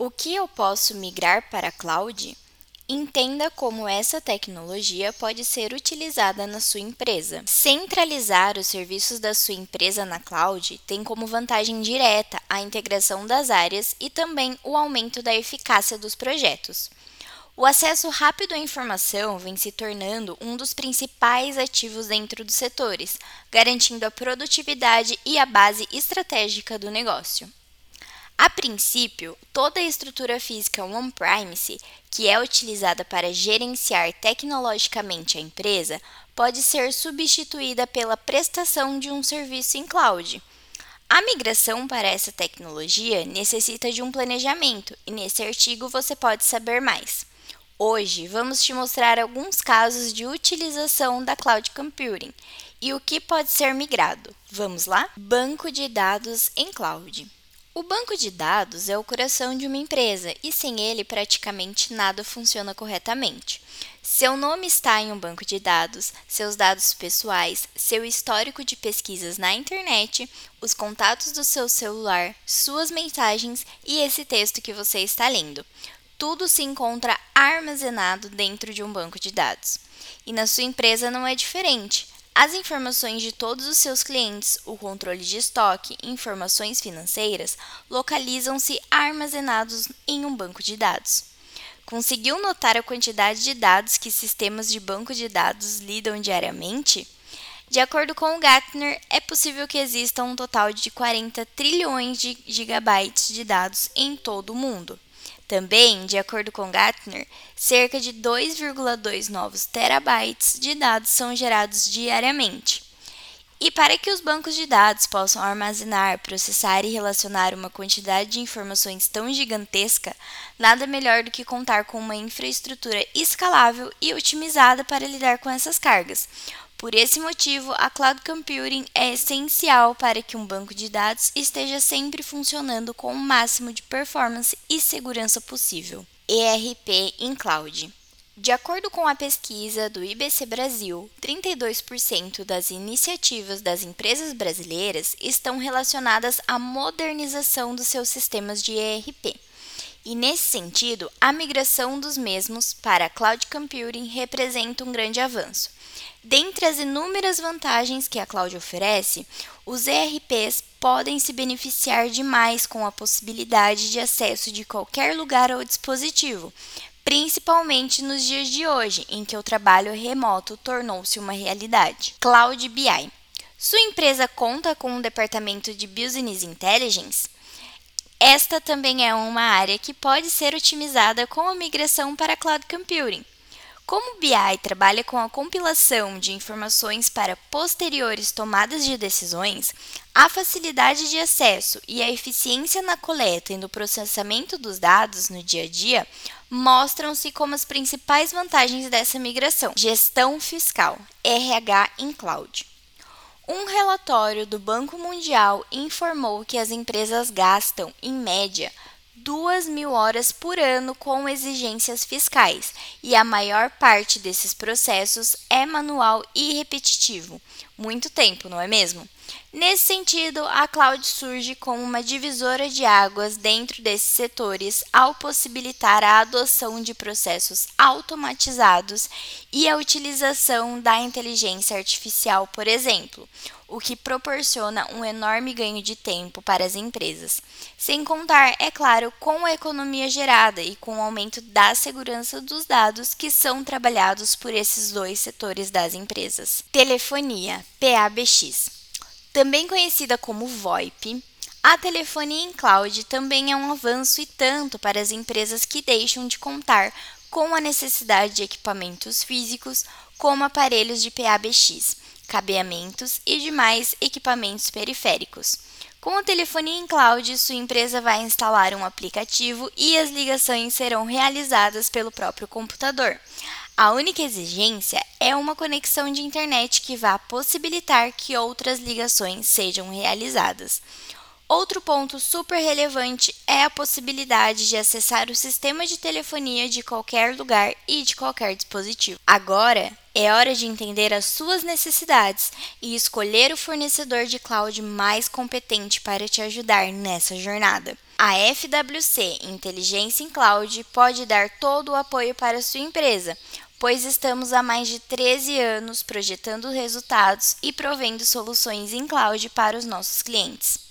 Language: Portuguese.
O que eu posso migrar para cloud? Entenda como essa tecnologia pode ser utilizada na sua empresa. Centralizar os serviços da sua empresa na cloud tem como vantagem direta a integração das áreas e também o aumento da eficácia dos projetos. O acesso rápido à informação vem se tornando um dos principais ativos dentro dos setores, garantindo a produtividade e a base estratégica do negócio. A princípio, toda a estrutura física on-premise, que é utilizada para gerenciar tecnologicamente a empresa, pode ser substituída pela prestação de um serviço em cloud. A migração para essa tecnologia necessita de um planejamento, e nesse artigo você pode saber mais. Hoje vamos te mostrar alguns casos de utilização da cloud computing e o que pode ser migrado. Vamos lá? Banco de dados em cloud. O banco de dados é o coração de uma empresa e sem ele praticamente nada funciona corretamente. Seu nome está em um banco de dados, seus dados pessoais, seu histórico de pesquisas na internet, os contatos do seu celular, suas mensagens e esse texto que você está lendo. Tudo se encontra armazenado dentro de um banco de dados. E na sua empresa não é diferente. As informações de todos os seus clientes, o controle de estoque e informações financeiras localizam-se armazenados em um banco de dados. Conseguiu notar a quantidade de dados que sistemas de banco de dados lidam diariamente? De acordo com o Gartner, é possível que exista um total de 40 trilhões de gigabytes de dados em todo o mundo. Também, de acordo com Gartner, cerca de 2,2 novos terabytes de dados são gerados diariamente. E para que os bancos de dados possam armazenar, processar e relacionar uma quantidade de informações tão gigantesca, nada melhor do que contar com uma infraestrutura escalável e otimizada para lidar com essas cargas, por esse motivo, a cloud computing é essencial para que um banco de dados esteja sempre funcionando com o máximo de performance e segurança possível. ERP em cloud. De acordo com a pesquisa do IBC Brasil, 32% das iniciativas das empresas brasileiras estão relacionadas à modernização dos seus sistemas de ERP. E nesse sentido, a migração dos mesmos para cloud computing representa um grande avanço. Dentre as inúmeras vantagens que a cloud oferece, os ERPs podem se beneficiar demais com a possibilidade de acesso de qualquer lugar ao dispositivo, principalmente nos dias de hoje, em que o trabalho remoto tornou-se uma realidade. Cloud BI. Sua empresa conta com um departamento de Business Intelligence? Esta também é uma área que pode ser otimizada com a migração para cloud computing. Como o BI trabalha com a compilação de informações para posteriores tomadas de decisões, a facilidade de acesso e a eficiência na coleta e no processamento dos dados no dia a dia mostram-se como as principais vantagens dessa migração. Gestão fiscal, RH em cloud. Um relatório do Banco Mundial informou que as empresas gastam, em média, 2 mil horas por ano com exigências fiscais, e a maior parte desses processos é manual e repetitivo. Muito tempo, não é mesmo? Nesse sentido, a cloud surge como uma divisora de águas dentro desses setores ao possibilitar a adoção de processos automatizados e a utilização da inteligência artificial, por exemplo, o que proporciona um enorme ganho de tempo para as empresas. Sem contar, é claro, com a economia gerada e com o aumento da segurança dos dados que são trabalhados por esses dois setores das empresas. Telefonia, PABX. Também conhecida como VoIP, a telefonia em cloud também é um avanço e tanto para as empresas que deixam de contar com a necessidade de equipamentos físicos, como aparelhos de PABX, cabeamentos e demais equipamentos periféricos. Com a telefonia em cloud, sua empresa vai instalar um aplicativo e as ligações serão realizadas pelo próprio computador. A única exigência é uma conexão de internet que vá possibilitar que outras ligações sejam realizadas. Outro ponto super relevante é a possibilidade de acessar o sistema de telefonia de qualquer lugar e de qualquer dispositivo. Agora é hora de entender as suas necessidades e escolher o fornecedor de cloud mais competente para te ajudar nessa jornada. A FWC Inteligência em Cloud pode dar todo o apoio para a sua empresa, pois estamos há mais de 13 anos projetando resultados e provendo soluções em cloud para os nossos clientes.